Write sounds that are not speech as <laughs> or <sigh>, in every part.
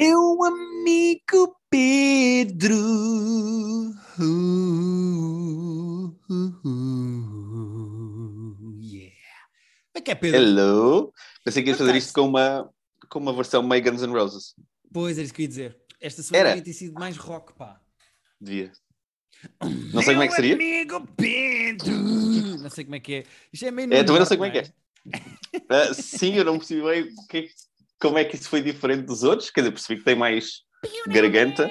Meu amigo Pedro. Uh, uh, uh, yeah. Como é que é, Pedro? Hello. Pensei que ias fazer isto com uma, com uma versão meio Guns N' Roses. Pois, era isso que eu ia dizer. Esta semana Era. devia ter sido mais rock, pá. Devia. Não sei como é que seria. Meu amigo Pedro. Não sei como é que é. Isto é meio É, também não sei como é que é. Ah, sim, eu não percebi bem o que é que- como é que isso foi diferente dos outros. Quer dizer, percebi que tem mais garganta.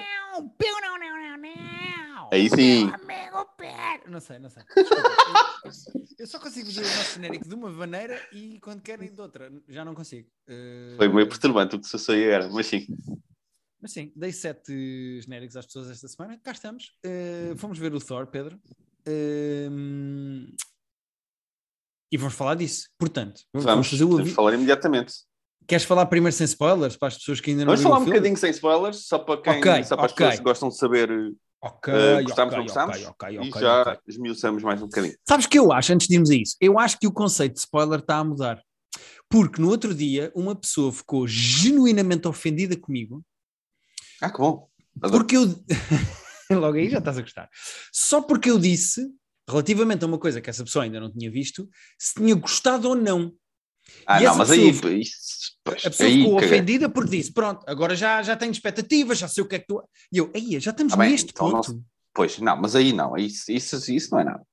Aí sim. Meu amigo Pedro. Não sei, não sei. <laughs> Eu, só consigo fazer o nosso genérico de uma maneira e quando querem de outra. Já não consigo. Uh, Foi meio perturbante o que se saiu era, mas sim. Mas sim, dei sete genéricos às pessoas esta semana. Cá estamos. Uh, fomos ver o Thor, Pedro. Um, e vamos falar disso. Portanto, Vamos, fazer o vamos avi- falar imediatamente. Queres falar primeiro sem spoilers para as pessoas que ainda não Vamos falar um filme? bocadinho sem spoilers, só para quem Ok, só para as ok. pessoas que gostam de saber uh, Ok, gostamos ou ok, não gostamos. ok, ok, e já ok. esmiuçamos mais um bocadinho. Sabes o que eu acho, antes de irmos a isso? Eu acho que o conceito de spoiler está a mudar. Porque no outro dia uma pessoa ficou genuinamente ofendida comigo Ah, que bom. Adoro. porque eu. <laughs> Logo aí já estás a gostar. Só porque eu disse, relativamente a uma coisa que essa pessoa ainda não tinha visto, se tinha gostado ou não. Ah, e não, mas aí, pessoa- isso, pois, A pessoa aí, ficou caguei. ofendida porque disse: Pronto, agora já, já tenho expectativas, já sei o que é que tu. E eu, aí, já estamos Ah, bem, neste então não ponto. Pois, não, mas aí não, isso, isso, isso não é nada.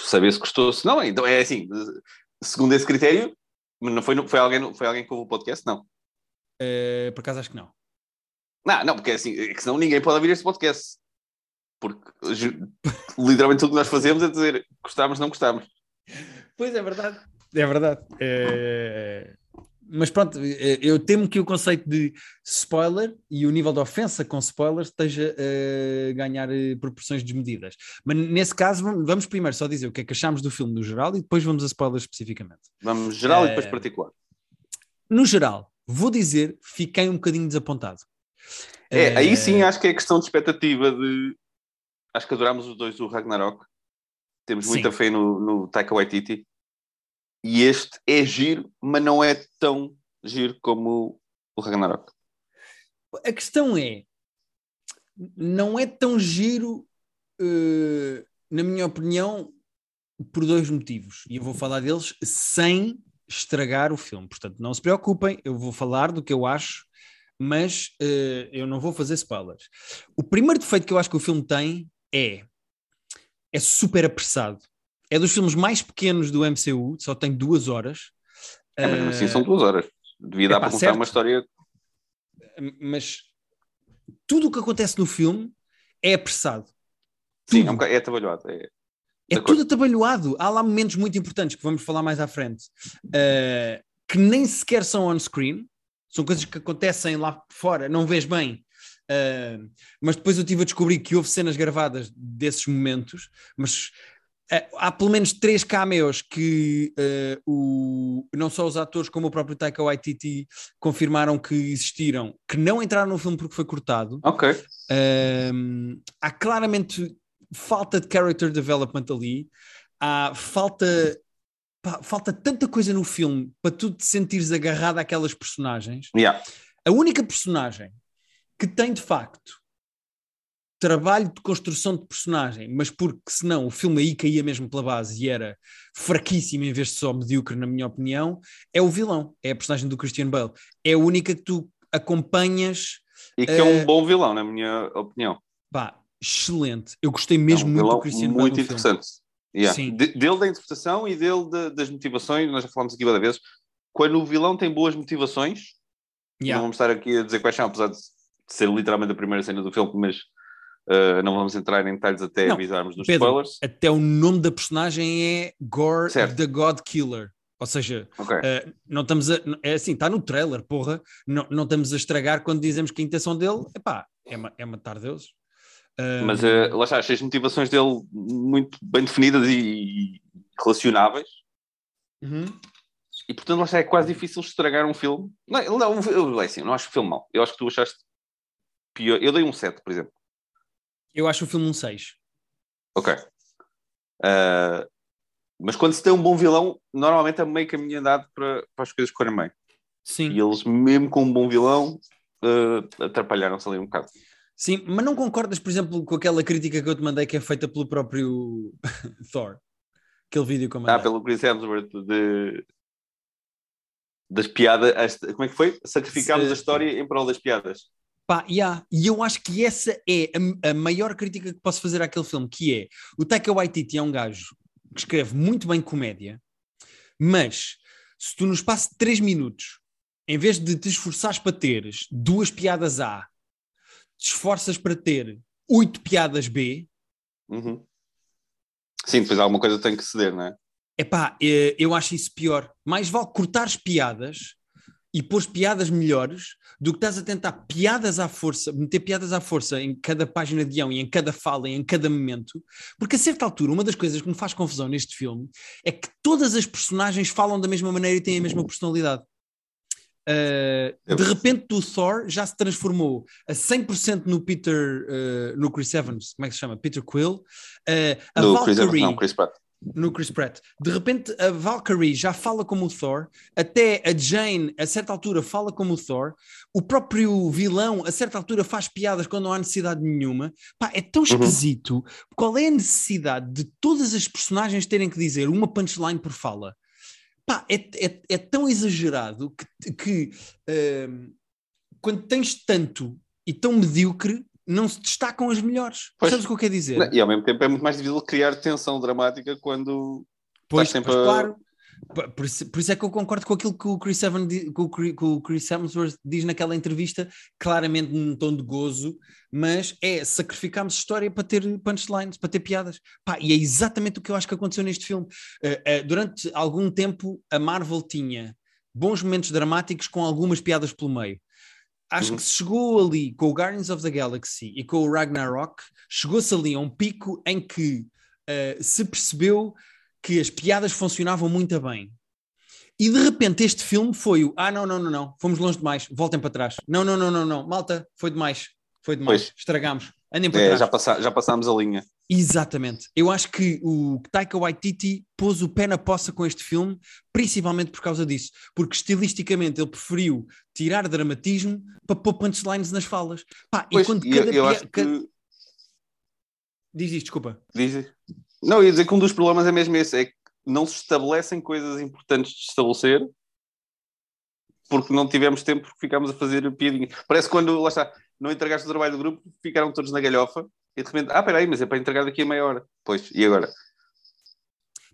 Saber se gostou, se não, então é assim, segundo esse critério, mas não foi, foi, alguém, foi alguém que ouve o podcast? Não. Eh, por acaso acho que não. Não, não, porque é assim, é que senão ninguém pode ouvir este podcast. Porque literalmente tudo que nós fazemos é dizer gostamos, não gostamos. Pois é verdade. É verdade. Eh, Mas pronto, eh, eu temo que o conceito de spoiler e o nível de ofensa com spoiler esteja a ganhar eh, proporções desmedidas. Mas nesse caso, vamos- primeiro só dizer o que é que achamos do filme no geral e depois vamos a spoilers especificamente. Vamos geral e É. depois particular. No geral, vou dizer, fiquei um bocadinho desapontado. É, Eh, aí sim acho que é questão de expectativa de. Acho que adorámos os dois do Ragnarok. Temos Sim. muita fé no, no Taika Waititi. E este é giro, mas não é tão giro como o Ragnarok. A questão é, não é tão giro, eh, na minha opinião, por dois motivos. E eu vou falar deles sem estragar o filme. Portanto, não se preocupem, eu vou falar do que eu acho, mas eh, eu não vou fazer spoilers. O primeiro defeito que eu acho que o filme tem é é super apressado. É dos filmes mais pequenos do MCU, só tem duas horas. É, mas mesmo assim Eh, são duas horas. Devia dar epá, para contar certo. uma história. mas tudo o que acontece no filme é apressado. Sim, Tudo. é, um bocado- é trabalhado. É, É tudo atabalhoado. Há lá momentos muito importantes que vamos falar mais à frente, eh, que nem sequer são on-screen, são coisas que acontecem lá fora, não vês bem. Eh, mas depois eu tive a descobrir que houve cenas gravadas desses momentos, mas há pelo menos três cameos que eh, o, não só os atores como o próprio Taika Waititi confirmaram que existiram, que não entraram no filme porque foi cortado. ok. Um, há claramente falta de character development ali, há falta, pá, falta tanta coisa no filme para tu te sentires agarrado àquelas personagens. Yeah. A única personagem que tem de facto trabalho de construção de personagem, mas porque senão o filme aí caía mesmo pela base e era fraquíssimo em vez de só medíocre, na minha opinião, é o vilão, é a personagem do Christian Bale. É a única que tu acompanhas E que é Eh, um bom vilão, na minha opinião. Pá, excelente. Eu gostei É mesmo um muito do Christian Bale muito no filme. interessante. Yeah. Sim. De- dele da interpretação e dele da- das motivações, nós já falámos aqui várias vezes. Quando o vilão tem boas motivações, não Yeah. vamos estar aqui a dizer quais são, apesar de ser literalmente a primeira cena do filme, mas uh, não vamos entrar em detalhes até Não, avisarmos dos Pedro, spoilers. Até o nome da personagem é Gore Certo. the God Killer. Ou seja, Ok. eh, não estamos a. É assim, está no trailer, porra. Não, não estamos a estragar quando dizemos que a intenção dele epá, é, ma- é matar Deus. Mas uh, lá está, achei as motivações dele muito bem definidas e, e relacionáveis. Uhum. E portanto, lá está, é quase difícil estragar um filme. Não, não, eu, é assim, eu não acho o filme mau. Eu acho que tu achaste pior. Eu dei um 7, por exemplo. Eu acho o filme um 6. Ok. Uh, mas quando se tem um bom vilão, normalmente é meio caminho andado para, para as coisas correrem bem. Sim. E eles, mesmo com um bom vilão, uh, atrapalharam-se ali um bocado. Sim, mas não concordas, por exemplo, com aquela crítica que eu te mandei que é feita pelo próprio <laughs> Thor? Aquele vídeo que eu mandei. Ah, pelo Chris Hemsworth de... das piadas. Como é que foi? Sacrificámos Se... a história em prol das piadas. Pá, yeah. E eu acho que essa é a, a, maior crítica que posso fazer àquele filme, que é o Taika Waititi é um gajo que escreve muito bem comédia, mas se tu no espaço de 3 minutos, em vez de te esforçares para teres duas piadas A, te esforças para ter oito piadas B. Uhum. Sim, depois alguma coisa tem que ceder, não é? Epá, eh, eu acho isso pior. Mais vale cortares piadas e pôs piadas melhores do que estás a tentar piadas à força, meter piadas à força em cada página de guião e em cada fala e em cada momento, porque a certa altura, uma das coisas que me faz confusão neste filme é que todas as personagens falam da mesma maneira e têm a mesma personalidade. Uh, de repente o Thor já se transformou a 100% no Peter, uh, no Chris Evans, como é que se chama? Peter Quill. Uh, a no Valkyrie, Chris Evans, não, Chris Pratt. No Chris Pratt. De repente a Valkyrie já fala como o Thor, até a Jane a certa altura fala como o Thor, o próprio vilão a certa altura faz piadas quando não há necessidade nenhuma. Pá, é tão uhum. esquisito. Uhum. Qual é a necessidade de todas as personagens terem que dizer uma punchline por fala? pá, é, é, é tão exagerado que, que uh, quando tens tanto e tão medíocre, não se destacam as melhores. Pois. Sabes o que eu quero dizer? E ao mesmo tempo é muito mais difícil criar tensão dramática quando pois, sempre pois, a... claro. Por isso, por isso, é que eu concordo com aquilo que o Chris, Evans, que o Chris Hemsworth diz naquela entrevista, claramente num tom de gozo, mas é sacrificarmos história para ter punchlines, para ter piadas. Pá, e é exatamente o que eu acho que aconteceu neste filme. Uh, uh, durante algum tempo, a Marvel tinha bons momentos dramáticos com algumas piadas pelo meio. Acho uhum. que se chegou ali com o Guardians of the Galaxy e com o Ragnarok, chegou-se ali a um pico em que uh, se percebeu que as piadas funcionavam muito bem. E de repente este filme foi o ah, não, não, não, não, fomos longe demais, voltem para trás. Não, não, não, não, não, malta, foi demais, foi demais, pois. estragámos, andem para é, trás. Já, passa, já passámos a linha. Exatamente. Eu acho que o Taika Waititi pôs o pé na poça com este filme, principalmente por causa disso, porque estilisticamente ele preferiu tirar dramatismo para pôr punchlines nas falas. Pá, pois, e quando cada, eu, acho cada... que... Diz isto, desculpa. Diz não, ia dizer que um dos problemas é mesmo esse, é que não se estabelecem coisas importantes de estabelecer porque não tivemos tempo porque ficámos a fazer piadinha. Parece quando, lá está, não entregaste o trabalho do grupo, ficaram todos na galhofa e de repente, ah, peraí, mas é para entregar daqui a meia hora. Pois, e agora?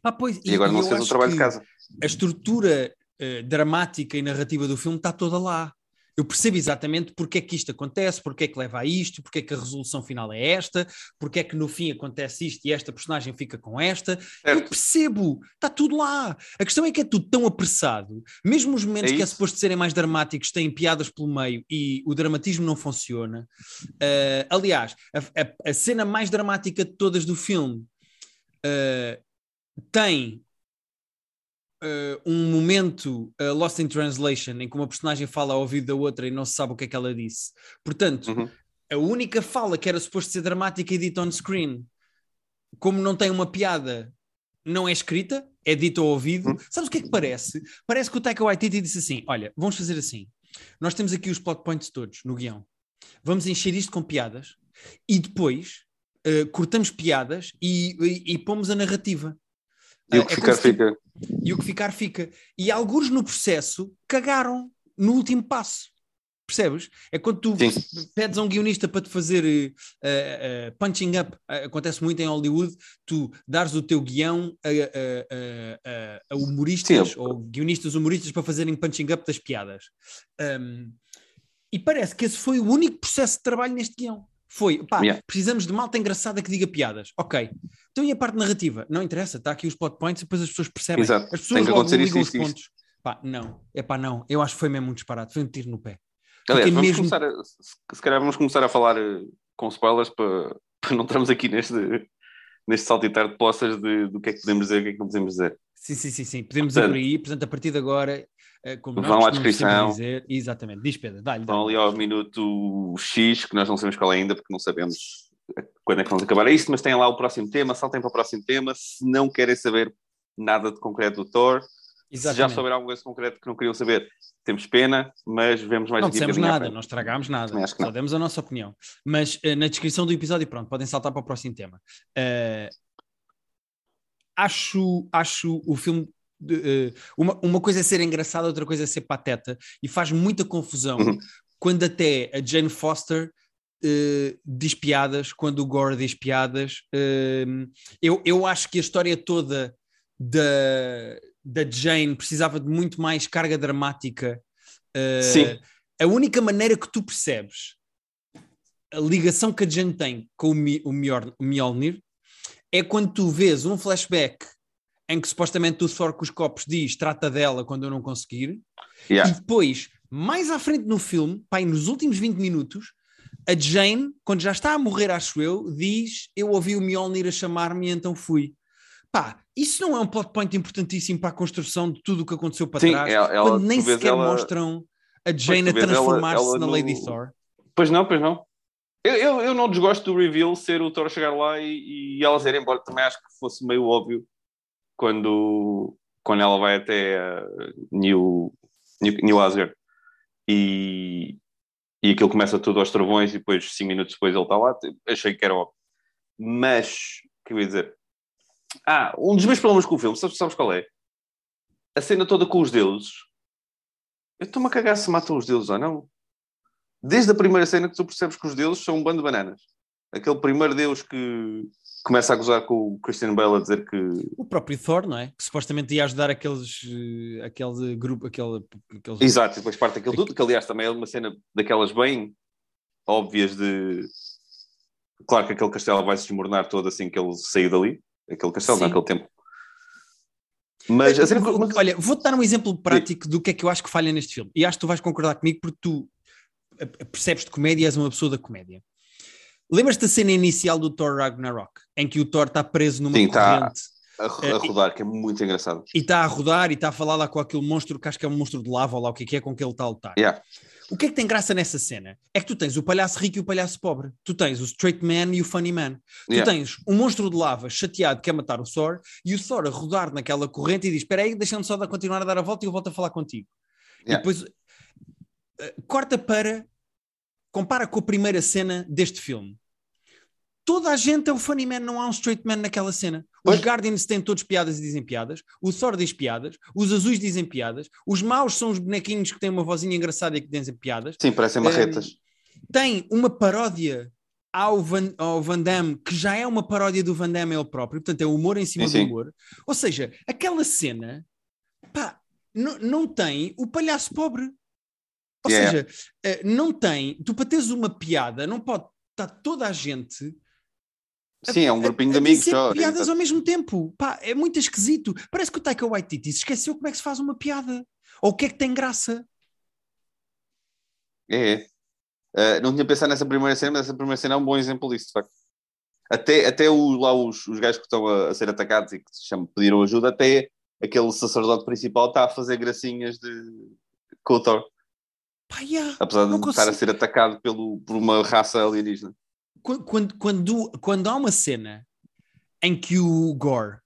Ah, pois, e, e agora não se fez o trabalho de casa. A estrutura uh, dramática e narrativa do filme está toda lá eu percebo exatamente porque é que isto acontece, porque é que leva a isto, porque é que a resolução final é esta, porque é que no fim acontece isto e esta personagem fica com esta. Certo. Eu percebo, está tudo lá. A questão é que é tudo tão apressado, mesmo os momentos é que é suposto serem mais dramáticos têm piadas pelo meio e o dramatismo não funciona. Uh, aliás, a, a, a, cena mais dramática de todas do filme uh, tem uh, um momento uh, Lost in Translation em que uma personagem fala ao ouvido da outra e não se sabe o que é que ela disse. Portanto, uhum. a única fala que era suposto ser dramática é dita on screen. Como não tem uma piada, não é escrita, é dita ao ouvido. Uhum. Sabes o que é que parece? Parece que o Taika Waititi disse assim: Olha, vamos fazer assim. Nós temos aqui os plot points todos no guião. Vamos encher isto com piadas e depois uh, cortamos piadas e, e, e pomos a narrativa. E o que é ficar, fica. E o que ficar, fica. E alguns no processo cagaram no último passo. Percebes? É quando tu Sim. pedes a um guionista para te fazer uh, uh, punching up, uh, acontece muito em Hollywood, tu dares o teu guião a, a humoristas Sim. ou guionistas humoristas para fazerem punching up das piadas. Um, e parece que esse foi o único processo de trabalho neste guião. Foi, pá, yeah. precisamos de malta engraçada que diga piadas. Ok. Então e a parte narrativa? Não interessa, está aqui os plot points e depois as pessoas percebem. Exato. As pessoas logo ligam isso, os pontos. Pá, não. É pá, não. Eu acho que foi mesmo um disparate. Foi um tiro no pé. Aliás, vamos mesmo... começar a, se calhar vamos começar a falar eh, com spoilers para, <laughs> para não estarmos aqui neste, neste saltitar de poças de, do que é que podemos dizer e o que é que não podemos dizer. Sim, sim, sim, sim. Podemos Portanto, ir por aí. Portanto, a partir de agora como vão à descrição. Dizer, exatamente, diz Pedro, dá-lhe. Vão ali ao minuto X, que nós não sabemos qual é ainda, porque não sabemos quando é que vamos acabar isto, mas têm lá o próximo tema, saltem para o próximo tema. Se não querem saber nada de concreto do Thor, Se já Exatamente. souber alguma coisa concreta que não queriam saber, temos pena, mas vemos mais Não dissemos nada, não estragámos nada, só demos a nossa opinião. Mas eh, na descrição do episódio, pronto, podem saltar para o próximo tema. Eh, acho, acho o filme. De, eh, uma, uma coisa é ser engraçado, outra coisa é ser pateta, e faz muita confusão Uhum. quando até a Jane Foster eh, diz piadas, quando o Gore diz piadas. Eh, eu, eu acho que a história toda da, da Jane precisava de muito mais carga dramática. Eh, Sim. A única maneira que tu percebes a ligação que a Jane tem com o, Mi, o Mjolnir é quando tu vês um flashback em que supostamente o Thor com os copos diz trata dela quando eu não conseguir, Yeah. e depois, mais à frente no filme, pá, e nos últimos 20 minutos, a Jane, quando já está a morrer, acho eu, diz: Eu ouvi o Mjolnir a chamar-me e então fui. Pá, isso não é um plot point importantíssimo para a construção de tudo o que aconteceu para Sim, trás, ela- ela- quando nem sequer ela- mostram a Jane a transformar-se na no- Lady Thor. Pois não, pois não. Eu, eu, eu não desgosto do reveal ser o Thor chegar lá e, e elas irem embora. Também acho que fosse meio óbvio quando, quando ela vai até uh, New, New, New Asgard e, e aquilo começa tudo aos trovões e depois, cinco minutos depois, ele está lá. Achei que era óbvio. Mas, o que eu ia dizer? Ah, um dos meus problemas com o filme, sabes, sabes qual é? A cena toda com os deuses. Eu estou-me a cagar se matam os deuses ou não. Desde a primeira cena que tu percebes que os deuses são um bando de bananas. Aquele primeiro deus que começa a gozar com o Christian Bale a dizer que. O próprio Thor, não é? Que supostamente ia ajudar aqueles, eh, aquele grupo, aquele, aqueles... Exato, e depois parte aquilo tudo, que aliás também é uma cena daquelas bem óbvias de. Claro que aquele castelo vai se desmoronar todo assim que ele sair dali. Aquele castelo, Sim. naquele tempo. Mas a cena. mas- Olha, vou-te dar um exemplo prático do que é que eu acho que falha neste filme. E acho que tu vais concordar comigo porque tu eh, percebes de comédia e és uma pessoa da comédia. Lembras-te da cena inicial do Thor Ragnarok, em que o Thor está preso numa Sim, tá. corrente a, a rodar, que é muito engraçado. e está a rodar e está a falar lá com aquele monstro que acho que é um monstro de lava ou lá o que é que é com que ele está a lutar. Yeah. O que é que tem graça nessa cena? É que tu tens o palhaço rico e o palhaço pobre. Tu tens o straight man e o funny man. Tu Yeah. tens um monstro de lava chateado que quer matar o Thor e o Thor a rodar naquela corrente e diz: Espera aí, deixa-me só continuar a dar a volta e eu volto a falar contigo. E Yeah. depois eh, corta para. Compara com a primeira cena deste filme. Toda a gente é o funny man, não há um straight man naquela cena. Os Pois. Guardians têm todos piadas e dizem piadas, o Thor diz piadas, os azuis dizem piadas, os maus são os bonequinhos que têm uma vozinha engraçada e que dizem piadas Sim, parecem marretas. tem uma paródia ao Van, ao Van Damme, que já é uma paródia do Van Damme ele próprio, portanto é humor em cima Sim, do sim. humor. Ou seja, aquela cena, pá, não tem o palhaço pobre. Ou Yeah. seja, eh, não tem, tu para teres uma piada, não pode estar toda a gente Sim, é um grupinho a de amigos só. piadas ao mesmo tempo. Pá, é muito esquisito. Parece que o Taika Waititi se esqueceu como é que se faz uma piada. Ou o que é que tem graça. É, é. Uh, não tinha pensado nessa primeira cena, mas essa primeira cena é um bom exemplo disso, de facto. Até, até o, lá os, os gajos que estão a, a ser atacados e que se chamam, pediram ajuda, até aquele sacerdote principal está a fazer gracinhas de, com o Thor, Pá, yeah. apesar de Não estar a consigo. ser atacado pelo, por uma raça alienígena. Quando, quando, quando, há uma cena em que o Gore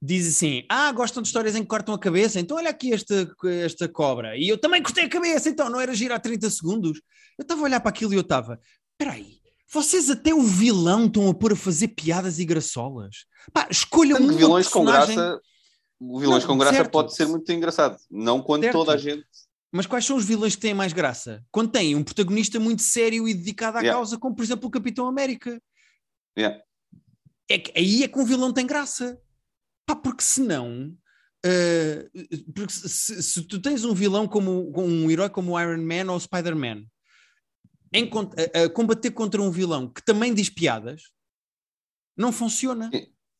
diz assim: Ah, gostam de histórias em que cortam a cabeça, então olha aqui esta, esta cobra. E eu também cortei a cabeça, então não era girar 30 segundos. Eu estava a olhar para aquilo e eu estava: Espera aí, vocês até o vilão estão a pôr a fazer piadas e graçolas. Pá, escolham um vilões com personagem. graça, o vilões Não, com graça certo. pode ser muito engraçado, não quando Certo. toda a gente. Mas quais são os vilões que têm mais graça? Quando têm um protagonista muito sério e dedicado à Yeah. causa, como por exemplo o Capitão América. Yeah. É que, aí é que um vilão tem graça. Pá, porque senão. eh, porque se, se- se tu tens um vilão como um herói como o Iron Man ou o Spider-Man a, a combater contra um vilão que também diz piadas, não funciona.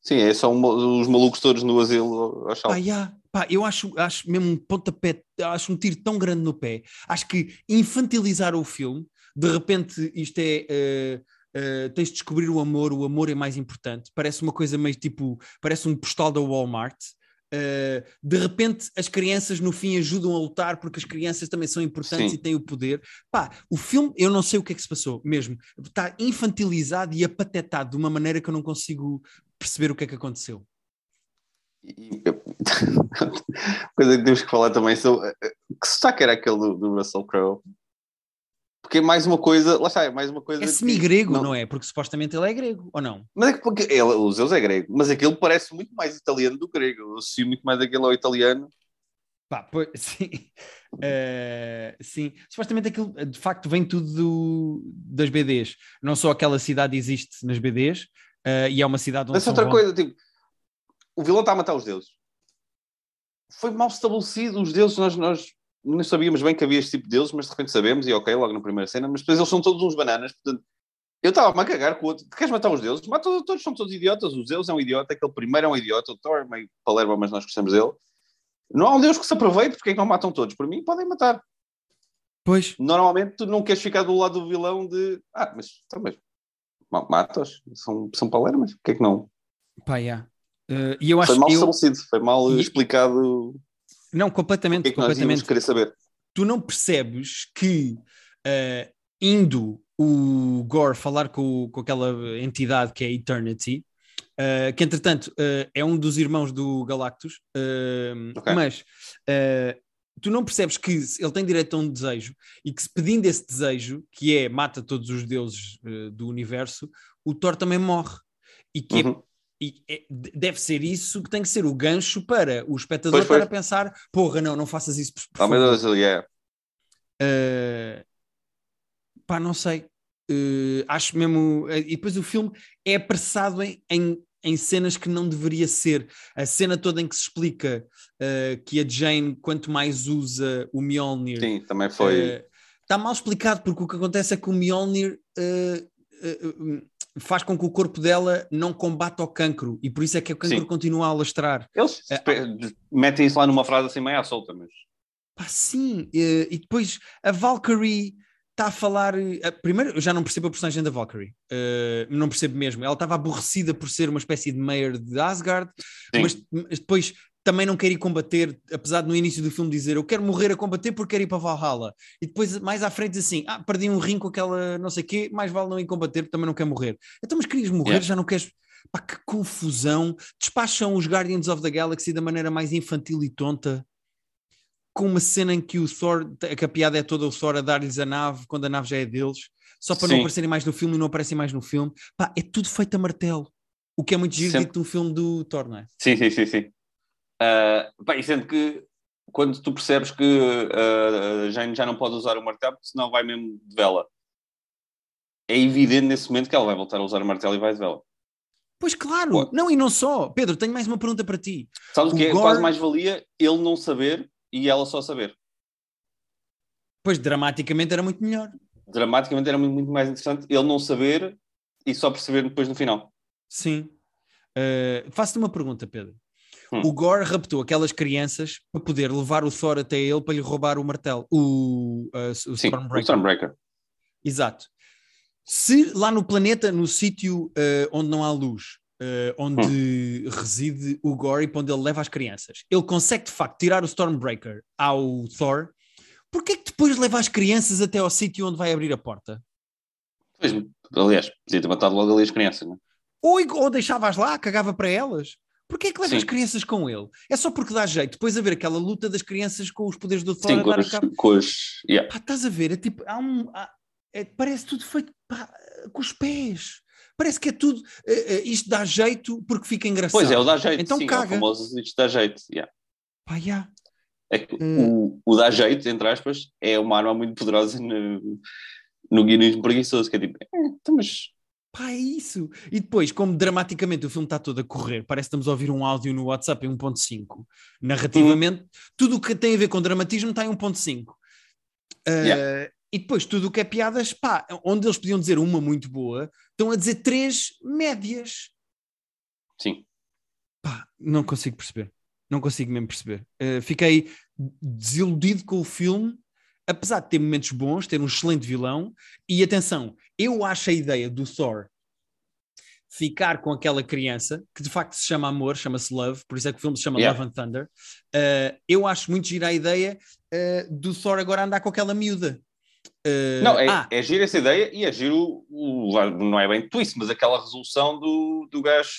Sim, é só um- os malucos todos no asilo saltos. yeah. Pá, eu acho, acho mesmo um pontapé, acho um tiro tão grande no pé. Acho que infantilizar o filme, de repente isto é. eh, eh, tens de descobrir o amor, o amor é mais importante. Parece uma coisa meio tipo. Parece um postal da Walmart. Eh, de repente as crianças no fim ajudam a lutar porque as crianças também são importantes Sim. e têm o poder. Pá, o filme, eu não sei o que é que se passou mesmo. Está infantilizado e apatetado de uma maneira que eu não consigo perceber o que é que aconteceu. E, <laughs> coisa que temos que falar também são que sotaque era aquele do, do Russell Crowe? Porque é mais uma coisa, lá está, é mais uma coisa. É semi-grego, não... não... é? Porque supostamente ele é grego, ou não? Mas é que porque ele, o Zeus é grego, mas aquele parece muito mais italiano do que grego. Eu associo muito mais aquele ao italiano. Pá, pois, <laughs> sim. Uh, sim, supostamente aquilo de facto vem tudo do, das BDs. Não só aquela cidade existe nas BDs, uh, e é uma cidade onde. Mas outra coisa, tipo, o vilão está a matar os deuses. Foi mal estabelecido, os deuses, nós, nós não sabíamos bem que havia este tipo de deuses, mas de repente sabemos, e ok, logo na primeira cena, mas depois eles são todos uns bananas, portanto, eu estava-me a cagar com o outro. Queres matar os deuses? Mata, todos são todos idiotas. O Zeus é um idiota, aquele primeiro é um idiota, o Thor é meio palerma, mas nós gostamos dele. Não há um Deus que se aproveite, porque é que não matam todos? Por mim, podem matar. Pois. Normalmente, tu não queres ficar do lado do vilão de. Ah, mas também. Tá, matas, são, são palermas, o que é que não? Pá, yeah. Uh, e eu acho foi mal eu... estabelecido, foi mal e... explicado. Não, completamente. Que é que completamente. querer saber. Tu não percebes que uh, indo o Gore falar com, com aquela entidade que é Eternity, Uh, que entretanto uh, é um dos irmãos do Galactus, uh, okay. mas tu não percebes que ele tem direito a um desejo e que se pedindo esse desejo, que é mata todos os deuses do universo, o Thor também morre. E que é uhum. E é, deve ser isso que tem que ser o gancho para o espectador estar a pensar: porra, não, não faças isso. Por, por oh, meu Deus, yeah. pá, não sei. acho mesmo. e depois o filme é apressado em, em em cenas que não deveria ser. A cena toda em que se explica uh, que a Jane, quanto mais usa o Mjolnir. Sim, também foi. Uh, está mal explicado, porque o que acontece é que o Mjolnir uh, faz com que o corpo dela não combata o cancro e por isso é que o cancro Sim. continua a alastrar. Eles metem isso lá numa frase assim meio à solta, mas. Pá, sim, e depois a Valkyrie está a falar. Uh, primeiro, eu já não percebo a personagem da Valkyrie. Uh, não percebo mesmo. Ela estava aborrecida por ser uma espécie de mayor de Asgard, mas, mas, depois também não quer ir combater, apesar de no início do filme dizer eu quero morrer a combater porque quero ir para Valhalla. E depois, mais à frente, diz assim: ah, perdi um rim com aquela não sei o quê, mais vale não ir combater porque também não quer morrer. Então, mas querias morrer, yeah. já não queres. Pá, que confusão! Despacham os Guardians of the Galaxy da maneira mais infantil e tonta com uma cena em que o Thor, que a piada é toda o Thor a dar-lhes a nave quando a nave já é deles, só para Sim. não aparecerem mais no filme e não aparecem mais no filme. Pá, é tudo feito a martelo. O que é muito giro dito no filme do Thor, não é? Sim, sim, sim, sim. Uh, pá, e sendo que quando tu percebes que uh, a Jane já não pode usar o martelo, senão vai mesmo de vela. É evidente nesse momento que ela vai voltar a usar o martelo e vai de vela. Pois claro, Pô. não, e não só. Pedro, tenho mais uma pergunta para ti. Sabes o que é? Gore... Quase mais valia ele não saber e ela só saber. Pois, dramaticamente era muito melhor. Dramaticamente era muito, muito mais interessante ele não saber e só perceber depois no final. Sim. Uh, Faço-te uma pergunta, Pedro. Hum. O Gore raptou aquelas crianças para poder levar o Thor até ele para lhe roubar o martelo, o, uh, o Sim, Stormbreaker. O Stormbreaker. Exato. Se lá no planeta, no sítio uh, onde não há luz, uh, onde hum. reside o Gore e para onde ele leva as crianças. Ele consegue de facto tirar o Stormbreaker ao Thor. Porquê que depois leva as crianças até ao sítio onde vai abrir a porta? Pois, aliás, podia ter matado logo ali as crianças, não é? Ou, ou deixavas lá, cagava para elas. Porquê é que leva as crianças com ele? É só porque dá jeito. Depois a ver aquela luta das crianças com os poderes do Thor Sim, com, os, com os... Yeah. Pá, estás a ver? É tipo, há um... Há, é, parece tudo feito pá, com os pés. Parece que é tudo. Uh, isto dá jeito porque fica engraçado. Pois é, o dá jeito. Então sim, caga. É o famoso isto dá jeito. Yeah. Pá, yeah. É que uh... o, o dá jeito, entre aspas, é uma arma muito poderosa no, no guionismo preguiçoso, que é tipo, eh, então, mas Pá, é isso. E depois, como dramaticamente o filme está todo a correr, parece que estamos a ouvir um áudio no WhatsApp em 1.5. Narrativamente, hum. tudo o que tem a ver com dramatismo está em 1.5. Uh, yeah. E depois, tudo o que é piadas, pá, onde eles podiam dizer uma muito boa, estão a dizer três médias. Sim. Pá, não consigo perceber. Não consigo mesmo perceber. Uh, fiquei desiludido com o filme, apesar de ter momentos bons, ter um excelente vilão. E atenção, eu acho a ideia do Thor ficar com aquela criança, que de facto se chama Amor, chama-se Love, por isso é que o filme se chama yeah. Love and Thunder. Uh, eu acho muito gira a ideia uh, do Thor agora andar com aquela miúda. Uh, não, é, ah. é giro essa ideia e é giro, o, o, não é bem twist, mas aquela resolução do, do gajo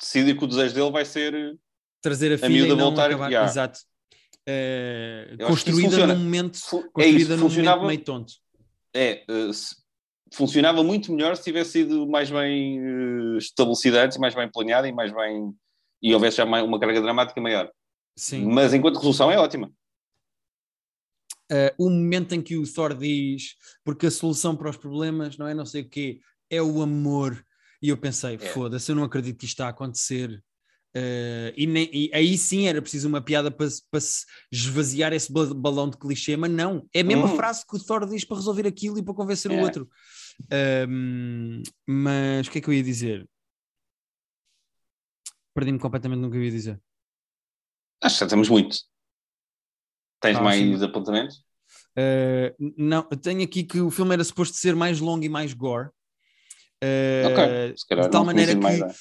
decidir que o desejo dele vai ser trazer a filha miúda e não voltar, acabar. yeah. Exato. Isso construída num momento, Fu- é isso, construída num momento meio tonto. É, se- funcionava muito melhor se tivesse sido mais bem eh, estabelecida antes, mais bem planeada e mais bem. e houvesse já uma carga dramática maior. Sim. Mas enquanto resolução é ótima. Eh, o momento em que o Thor diz porque a solução para os problemas não é não sei o quê, é o amor. E eu pensei, É. foda-se, eu não acredito que isto está a acontecer. Eh, e, nem- e aí sim era preciso uma piada para, se- para se esvaziar esse ba- balão de clichê, mas não, é a mesma Uhum. frase que o Thor diz para resolver aquilo e para convencer o É. outro. Ahm, mas o que é que eu ia dizer? Perdi-me completamente no que eu ia dizer. Acho que já temos muito. Tens Ah, mais sim. apontamentos? Uh, não, tenho aqui que o filme era suposto ser mais longo e mais gore. Uh, de tal maneira que uh,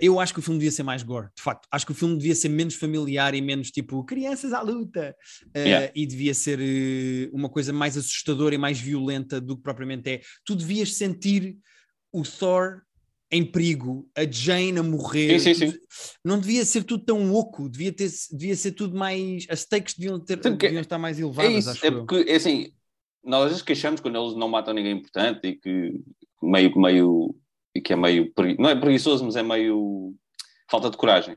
eu acho que o filme devia ser mais gore, de facto. Acho que o filme devia ser menos familiar e menos tipo crianças à luta. Uh, Yeah. E devia ser uh, uma coisa mais assustadora e mais violenta do que propriamente é. Tu devias sentir o Thor em perigo, a Jane a morrer. Sim, sim, sim. Não devia ser tudo tão oco, devia, ter, devia ser tudo mais. As stakes deviam, ter, que- deviam estar mais É elevadas, isso, acho é eu. porque, é assim, nós às vezes queixamos quando eles não matam ninguém importante e que meio, meio, e que é meio, pregui- não é preguiçoso, mas é meio falta de coragem.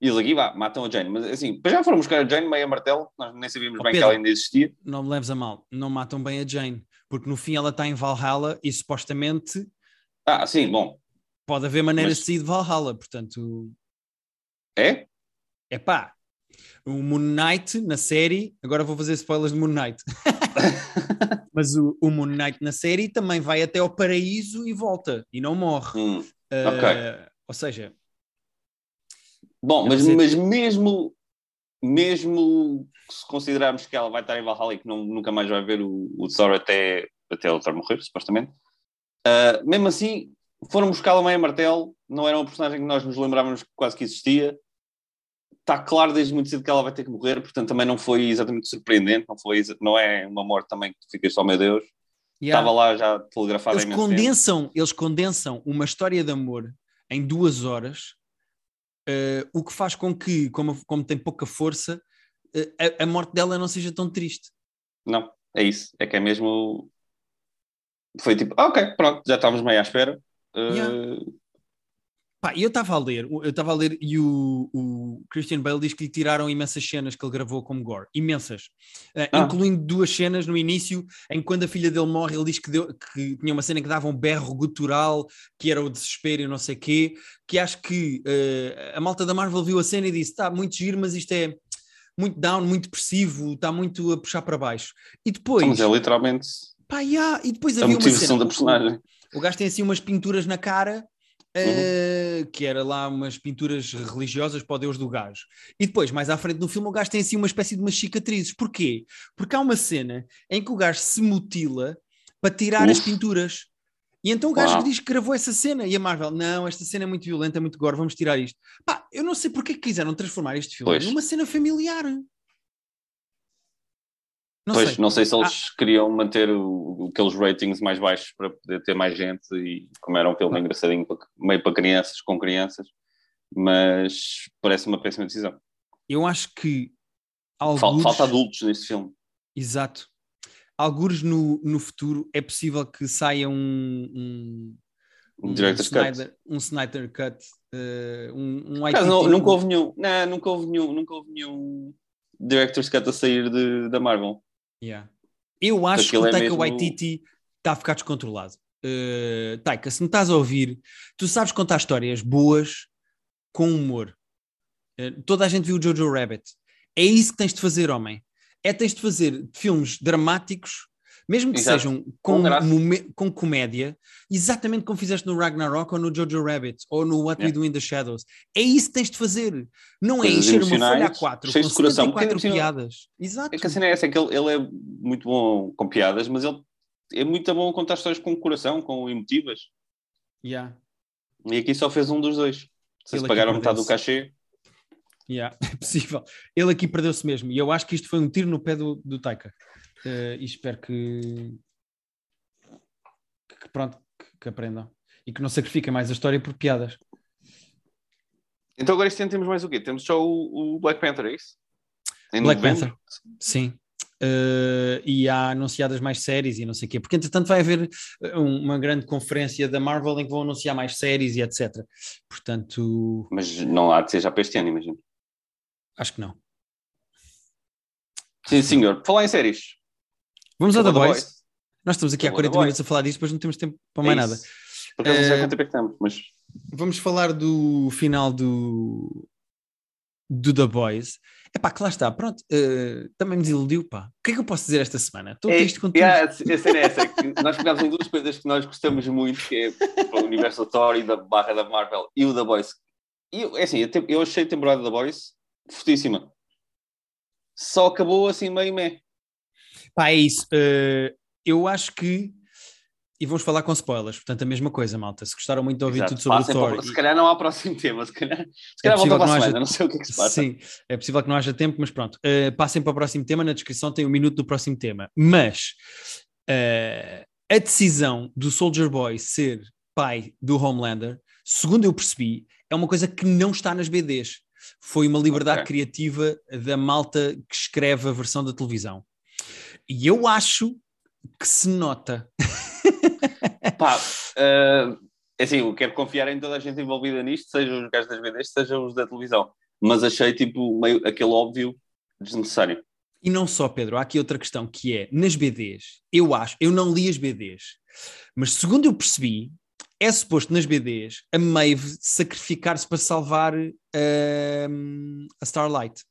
E eles aqui, vá, matam a Jane. Mas assim, depois já foram buscar a Jane meio a martelo, nós nem sabíamos Oh, bem que Pedro. ela ainda existia. não me leves a mal, não matam bem a Jane, porque no fim ela está em Valhalla e supostamente Ah, sim, bom. pode haver maneiras Mas- de sair de Valhalla, portanto, É? é pá. O Moon Knight na série, agora vou fazer spoilers de Moon Knight, <laughs> mas o, o Moon Knight na série também vai até ao paraíso e volta e não morre. Hum. Uh, Ou seja, Bom, Eu mas, mas mesmo, mesmo se considerarmos que ela vai estar em Valhalla e que não, nunca mais vai ver o, o Thor até, até o Thor morrer, supostamente, ah, mesmo assim, foram buscá-la meio a martelo, não era uma personagem que nós nos lembrávamos quase que existia. Está claro desde muito cedo que ela vai ter que morrer, portanto também não foi exatamente surpreendente, não, foi, não é uma morte também que tu ficas só, meu Deus, yeah, estava lá já telegrafada eles imenso tempo. condensam, eles condensam uma história de amor em duas horas, eh, o que faz com que, como, como tem pouca força, eh, a, a morte dela não seja tão triste. Não, é isso. É que é mesmo. Foi tipo, ah, ok, pronto, já estávamos meio à espera. Uh, Yeah. Pá, eu estava a ler, eu estava a ler e o, o Christian Bale diz que lhe tiraram imensas cenas que ele gravou como gore, imensas, Eh, Ah. incluindo duas cenas no início, em que quando a filha dele morre, ele diz que, deu, que tinha uma cena que dava um berro gutural, que era o desespero e não sei quê, que acho que eh, a malta da Marvel viu a cena e disse, está muito giro, mas isto é muito down, muito depressivo, está muito a puxar para baixo. E depois, mas é literalmente pá, yeah, e depois a havia uma cena, da o- personagem. o gajo tem assim umas pinturas na cara, eh, que era lá umas pinturas religiosas para o Deus do gajo. E depois, mais à frente no filme, o gajo tem assim uma espécie de umas cicatrizes. Porquê? Porque há uma cena em que o gajo se mutila para tirar as Uf. pinturas. E então o gajo Uau. diz que gravou essa cena. E a Marvel, não, esta cena é muito violenta, é muito gore, vamos tirar isto. Pá, eu não sei porque é que quiseram transformar este filme Pois. numa cena familiar. Não pois, sei. Ah. não sei se eles queriam manter o- aqueles ratings mais baixos para poder ter mais gente e como era um filme engraçadinho, para- meio para crianças, com crianças, mas parece uma péssima decisão. Eu acho que alguns... Falta adultos nesse filme. Exato. Alguns no, no futuro é possível que saia um, um, Um director's cut. Snyder, um Snyder Cut, eh, um, um não- nunca houve nenhum, não, nunca houve nenhum, nunca houve nenhum director's cut a sair de, da Marvel. Yeah. Eu acho que Aquilo o é Taika mesmo- Waititi está a ficar descontrolado. Eh, Taika, se me estás a ouvir, tu sabes contar histórias boas com humor. Eh, toda a gente viu o Jojo Rabbit. É isso que tens de fazer, homem. É tens de fazer filmes dramáticos, mesmo que Exato. sejam com, Com com comédia, exatamente como fizeste no Ragnarok ou no Jojo Rabbit ou no What We Yeah. Do in the Shadows. É isso que tens de fazer. Não é encher uma folha a quatro com de coração, 74 porque ainda por cima- piadas. Exato. É que a cena é essa, é que ele, ele é muito bom com piadas, mas ele é muito bom contar histórias com coração, com emotivas. Yeah. E aqui só fez um dos dois. Se se pagaram metade do cachê, Yeah, <laughs> é possível. Ele aqui perdeu-se mesmo. E eu acho que isto foi um tiro no pé do, do Taika. Eh, e espero que, que pronto, que, que aprendam. E que não sacrifiquem mais a história por piadas. Então agora este ano temos mais o quê? Temos só o, o Black Panther, é isso? Em Black novembro? Panther, sim. Uh, e há anunciadas mais séries e não sei o quê, porque entretanto vai haver uh, um- uma grande conferência da Marvel em que vão anunciar mais séries e etc. Portanto, Mas não há de ser já para este ano, imagino. acho que não. Sim, senhor. Falar em séries. Vamos ao The da Boys. Nós estamos aqui há Falou da 40 Boys. minutos a falar disto, depois não temos tempo para É mais nada. Por acaso não sei Eh, quanto tempo é que estamos, mas Vamos falar do final do, do The Boys. É pá, que lá está, pronto, uh, também me desiludiu, pá. O que é que eu posso dizer esta semana? Estou É, triste com tudo. yeah, a cena é essa, que nós pegámos em duas coisas que nós gostamos muito, que é o universo do Thor e da barra da Marvel e o da Boys. E eu- é assim, eu, eu achei a temporada da Boys fortíssima. Só acabou assim meio meh. Pá, é isso. Uh, eu acho que. E vamos falar com spoilers, portanto, a mesma coisa, malta. Se gostaram muito de ouvir Exato. tudo sobre Passem o para Thor. o- Se calhar não há próximo tema, se calhar, se calhar possível volta para a semana, haja- não sei o que é que se passa. Sim, é possível que não haja tempo, mas pronto. Uh, passem para o próximo tema. Na descrição tem o minuto do próximo tema. Mas uh, a decisão do Soldier Boy ser pai do Homelander, segundo eu percebi, é uma coisa que não está nas BDs. Foi uma liberdade Ok. criativa da malta que escreve a versão da televisão. E eu acho que se nota. <laughs> Pá, eh, é assim, eu quero confiar em toda a gente envolvida nisto, sejam os gajos das BDs, sejam os da televisão. Mas achei tipo meio aquele óbvio desnecessário. E não só, Pedro, há aqui outra questão que é, nas BDs, eu acho, eu não li as BDs, mas segundo eu percebi, é suposto nas BDs a Maeve sacrificar-se para salvar ahm, a Starlight.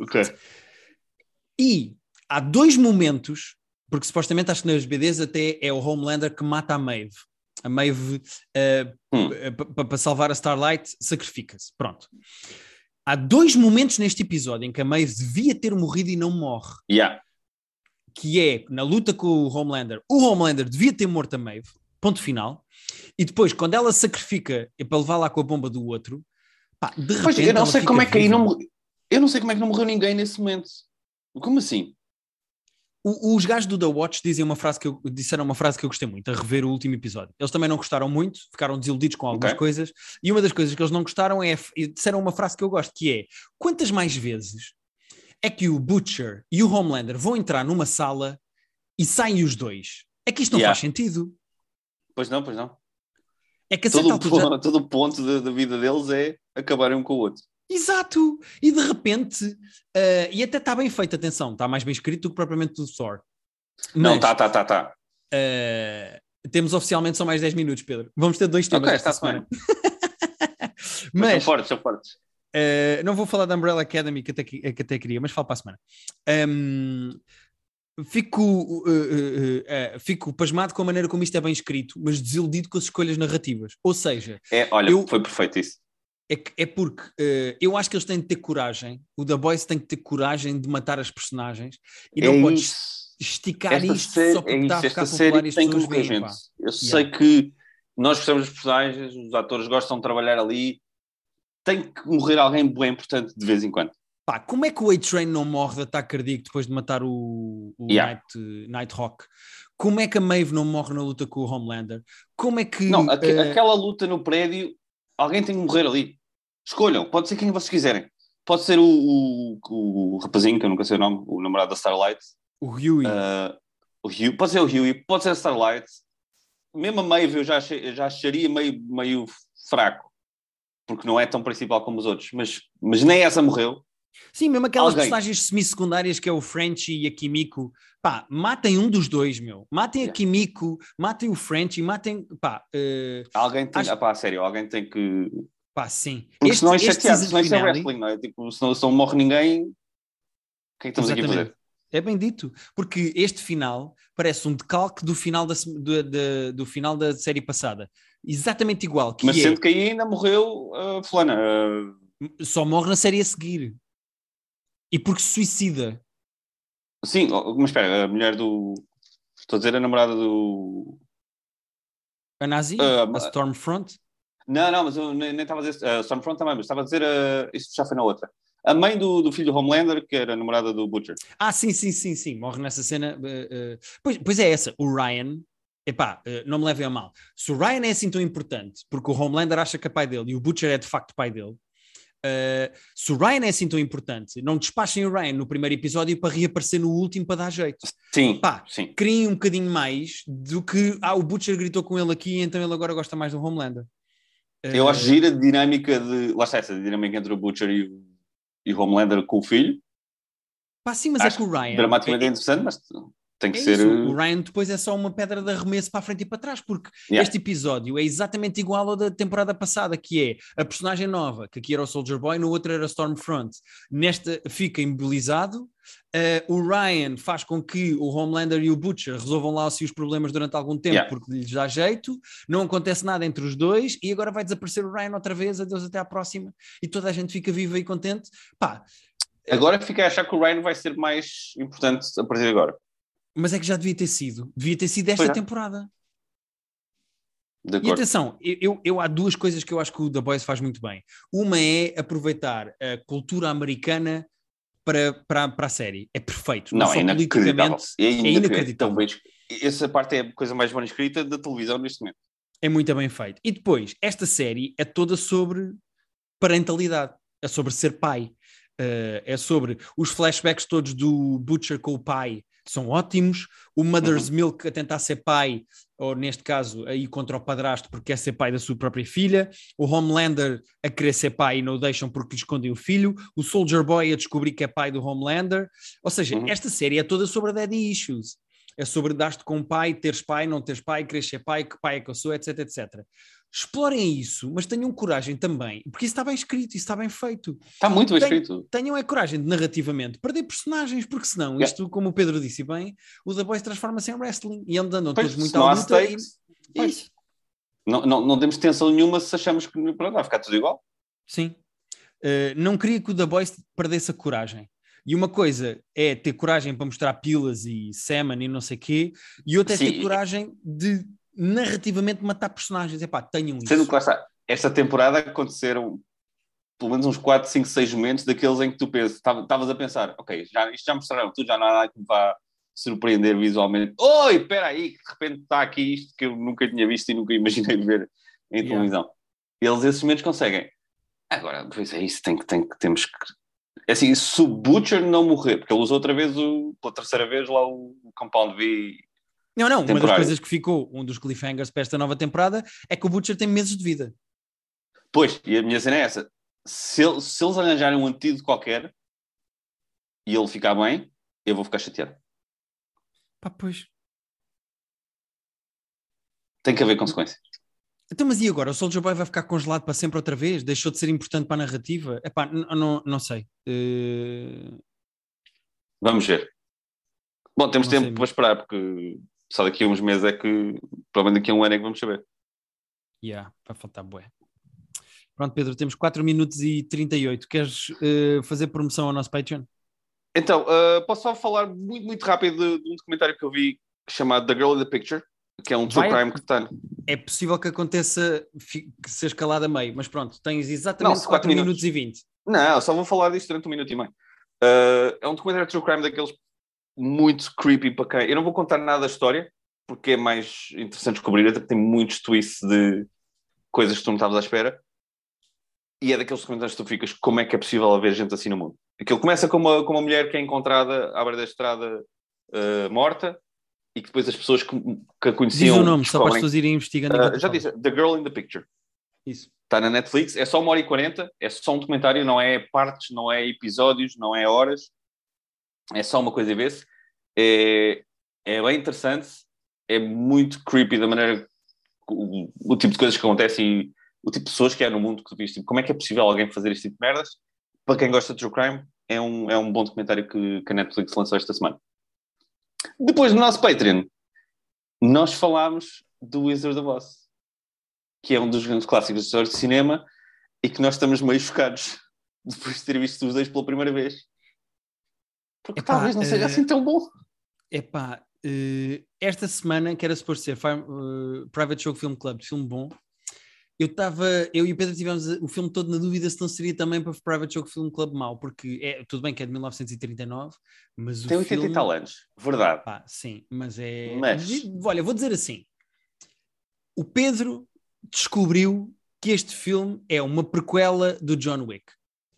Ok. E há dois momentos, porque supostamente acho que nas BDs até é o Homelander que mata a Maeve. A Maeve, ah, Hum. p- para salvar a Starlight, sacrifica-se. Pronto. Há dois momentos neste episódio em que a Maeve devia ter morrido e não morre. Yeah. que é na luta com o Homelander, o Homelander devia ter morto a Maeve, ponto final, e depois, quando ela sacrifica é para levar lá com a bomba do outro, pá, de repente. Pois, eu não sei como é que aí não morreu. Eu não sei como é que não morreu ninguém nesse momento. Como assim? O- os gajos do The Watch dizem uma frase que eu, disseram uma frase que eu gostei muito, a rever o último episódio. Eles também não gostaram muito, ficaram desiludidos com algumas Ok. coisas, e uma das coisas que eles não gostaram é, disseram uma frase que eu gosto, que é, quantas mais vezes é que o Butcher e o Homelander vão entrar numa sala e saem os dois? É que isto não Yeah. faz sentido. Pois não, pois não. É que a Todo, o altura <laughs> todo o ponto da, da vida deles é acabarem um com o outro. Exato! E de repente, eh, e até está bem feito, atenção, está mais bem escrito do que propriamente do Thor. Não, tá, tá, tá, tá. eh, temos oficialmente só mais 10 minutos, Pedro. Vamos ter dois temas Ok, esta está semana. <laughs> Mas são fortes, são fortes. eh, não vou falar da Umbrella Academy que até, que até queria, mas falo para a semana. Ahm, fico, eh, eh, eh, fico pasmado com a maneira como isto é bem escrito, mas desiludido com as escolhas narrativas. Ou seja, É, olha, Eu- foi perfeito isso. É, é porque eh, eu acho que eles têm de ter coragem. O The Boys tem que ter coragem de matar as personagens e não é podes isso. esticar Esta isto série, só porque é está a ficar Esta popular e as pessoas veem. gente. pá. Eu sei que nós gostamos dos personagens, os atores gostam de trabalhar ali. Tem que morrer alguém bem importante de vez em quando. Pá, como é que o A-Train não morre de ataque cardíaco depois de matar o, o Yeah. Night, Nighthawk? Como é que a Maeve não morre na luta com o Homelander? Como é que. Não, eh, aquela luta no prédio, alguém tem que morrer ali. Escolham, pode ser quem vocês quiserem. Pode ser o, o, o rapazinho, que eu nunca sei o nome, o namorado da Starlight. o Huey. Uh, o Hugh, pode ser o Huey, pode ser a Starlight. Mesmo a Maeve eu já, achei- já acharia meio, meio fraco, porque não é tão principal como os outros. Mas, mas nem essa morreu. Sim, mesmo aquelas alguém. personagens semi-secundárias que é o French e a Kimiko. Pá, matem um dos dois, meu. Matem a Yeah. Kimiko, matem o French e matem. Pá, eh, Alguém tem, Acho- ah, pá, sério, alguém tem que. Pá, sim. Porque senão é este chateado, senão isto é wrestling, não é? Tipo, senão, se não morre ninguém, o que é que estamos aqui a Exatamente. fazer? É bem dito, porque este final parece um decalque do final da, do, do final da série passada. Exatamente igual, Mas é, sendo que aí ainda morreu a fulana. ah, só morre na série a seguir. E porque se suicida. sim, oh, mas espera, a mulher do. Estou a dizer a namorada do. A Nazi, Ah, a Stormfront. Não, não, mas eu nem estava a dizer. A Stormfront também, mas estava a dizer. ah, isto já foi na outra. A mãe do, do filho do Homelander, que era a namorada do Butcher. Ah, sim, sim, sim, sim. Morre nessa cena. eh, eh, Pois, pois é essa. O Ryan epá, uh, não me levem a mal. Se o Ryan é assim tão importante, porque o Homelander acha que é pai dele e o Butcher é de facto pai dele, uh, se o Ryan é assim tão importante, não despachem o Ryan no primeiro episódio para reaparecer no último para dar jeito. Sim, Pá, sim. criem um bocadinho mais do que ah, o Butcher gritou com ele aqui, então ele agora gosta mais do Homelander. Eu acho gira a dinâmica de. Lá está essa dinâmica entre o Butcher e o, e o Homelander com o filho. Pá, sim, mas Acho é que o Ryan. Dramaticamente é, é- interessante, mas tem que é ser. isso, uh, O Ryan depois é só uma pedra de arremesso para a frente e para trás, porque Yeah. este episódio é exatamente igual ao da temporada passada, que é a personagem nova, que aqui era o Soldier Boy, no outro era Stormfront. Nesta fica imobilizado. eh, o Ryan faz com que o Homelander e o Butcher resolvam lá assim os problemas durante algum tempo, Yeah. porque lhes dá jeito. Não acontece nada entre os dois, e agora vai desaparecer o Ryan outra vez. Adeus, até à próxima. E toda a gente fica viva e contente. Pá, Agora fica a achar que o Ryan vai ser mais importante a partir de agora. Mas é que já devia ter sido. Devia ter sido esta é. temporada. E atenção, eu, eu, há duas coisas que eu acho que o The Boys faz muito bem. Uma é aproveitar a cultura americana para, para, para a série. É perfeito. Não, só é inacreditável. politicamente, É inacreditável. inacreditável. Bem es- Essa parte é a coisa mais bem escrita da televisão neste momento. é muito bem feito. E depois, esta série é toda sobre parentalidade, é sobre ser pai, Eh, é sobre os flashbacks todos do Butcher com o pai. São ótimos. O Mother's Milk a tentar ser pai, ou neste caso, aí contra o padrasto, porque quer ser pai da sua própria filha. O Homelander a querer ser pai e não o deixam porque lhe escondem o filho. O Soldier Boy a descobrir que é pai do Homelander. Ou seja, Uhum. esta série é toda sobre daddy issues. É sobre dar-te com pai, teres pai, não teres pai, querer ser pai, que pai é que eu sou, etc, etc. Explorem isso, mas tenham coragem também, porque isso está bem escrito, isso está bem feito. Está muito bem escrito. Tenham é coragem de narrativamente perder personagens, porque senão, Yeah. isto, como o Pedro disse bem, o The Boys transforma-se em wrestling e andam Pois, todos muito à luta. E... pois. Isso. Não, não, não temos tensão nenhuma se achamos que pronto, vai ficar tudo igual. Sim. Uh, não queria que o The Boys perdesse a coragem. E uma coisa é ter coragem para mostrar pilas e semen e não sei quê, e outra é ter Sim. coragem de narrativamente matar personagens. Epá, tenham Sendo isso. que lá está, esta temporada aconteceram pelo menos uns 4, 5, 6 momentos daqueles em que tu pensas, tava- estavas a pensar, ok, já, isto já mostraram, tu já não há nada que me vá surpreender visualmente. Oi, espera aí, que de repente está aqui isto que eu nunca tinha visto e nunca imaginei <laughs> ver em Yeah. televisão. Eles esses momentos conseguem. Agora, pois é isso, tem que, tem que, temos que... É assim, se o Butcher não morrer, porque ele usou outra vez, o, pela terceira vez, lá o Compound V Não, não, uma das temporário. coisas que ficou, um dos cliffhangers para esta nova temporada, é que o Butcher tem meses de vida. Pois, e a minha cena é essa. Se, se eles arranjarem um antídoto qualquer e ele ficar bem, eu vou ficar chateado. Pá, pois. Tem que haver consequências. Então, mas e agora? O Soldier Boy vai ficar congelado para sempre outra vez? Deixou de ser importante para a narrativa? Epá, n- não, não sei. Eh, Vamos ver. Bom, temos Não tempo para esperar, porque só daqui a uns meses é que, provavelmente daqui a um ano é que vamos saber. Yeah, vai faltar bué. Pronto, Pedro, temos 4 minutos e 38. Queres eh, fazer promoção ao nosso Patreon? Então, uh, posso só falar muito, muito rápido de, de um documentário que eu vi chamado The Girl in the Picture, que é um true crime que está. É possível que aconteça que seja escalado a meio, mas pronto, tens exatamente Não, 4 quatro minutos. minutos. e 20. Não, só vou falar disto durante um minuto e meio. Uh, é um documentário true crime daqueles muito creepy para quem. Eu não vou contar nada da história, porque é mais interessante descobrir, até porque tem muitos twists de coisas que tu não estavas à espera. E é daqueles documentários que tu ficas, como é que é possível haver gente assim no mundo? Aquilo começa com uma, com uma mulher que é encontrada à beira da estrada uh, morta e que depois as pessoas que, que a Diz conheciam. o nome, só para as pessoas irem investigando. Uh, já disse, The Girl in the Picture. Isso. Está na Netflix, é só uma hora e quarenta, é só um documentário, não é partes, não é episódios, não é horas, é só uma coisa a ver-se. É, é bem interessante, é muito creepy da maneira, o, o tipo de coisas que acontecem e o tipo de pessoas que há no mundo que tu vês, tipo, como é que é possível alguém fazer este tipo de merdas? Para quem gosta de true crime, é um, é um bom documentário que, que a Netflix lançou esta semana. Depois no nosso Patreon, nós falámos do Wizard of Oz que é um dos grandes clássicos da história de cinema e que nós estamos meio chocados <laughs> depois de ter visto os dois pela primeira vez. Porque Epá, talvez não seja eh, assim tão bom. Epá, eh, esta semana, que era suposto ser eh, Private Show Film Club, filme bom, eu estava, eu e o Pedro tivemos o filme todo na dúvida se não seria também para Private Show Film Club mau, porque é, tudo bem que é de 1939, mas o Tem 80 filme... e tal anos, verdade. Pá, sim, mas é. Mas- Olha, vou dizer assim: o Pedro descobriu que este filme é uma prequela do John Wick.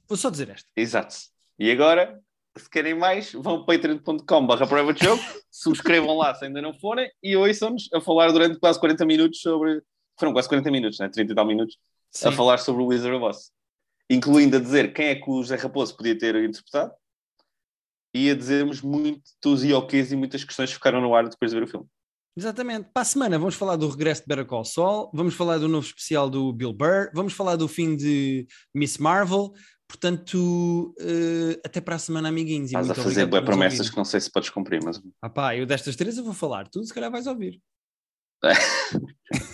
Vou só dizer esta. Exato. E agora, se querem mais, vão para patreon.com.br private jogo, subscrevam lá se ainda não forem e ouçam-nos a falar durante quase 40 minutos sobre. Foram quase 40 minutos, né? 30 e tal minutos, Sim. a falar sobre o Wizard of Oz. Incluindo a dizer quem é que o José Raposo podia ter interpretado e a dizermos muitos ok's e muitas questões que ficaram no ar depois de ver o filme. Exatamente. Para a semana vamos falar do regresso de Better Call Saul, vamos falar do novo especial do Bill Burr, vamos falar do fim de Miss Marvel. Portanto, uh, até para a semana, amiguinhos. Estás a fazer boas promessas ouvirem. que não sei se podes cumprir, mas Ah pá, eu destas três eu vou falar, tu se calhar vais ouvir. <laughs>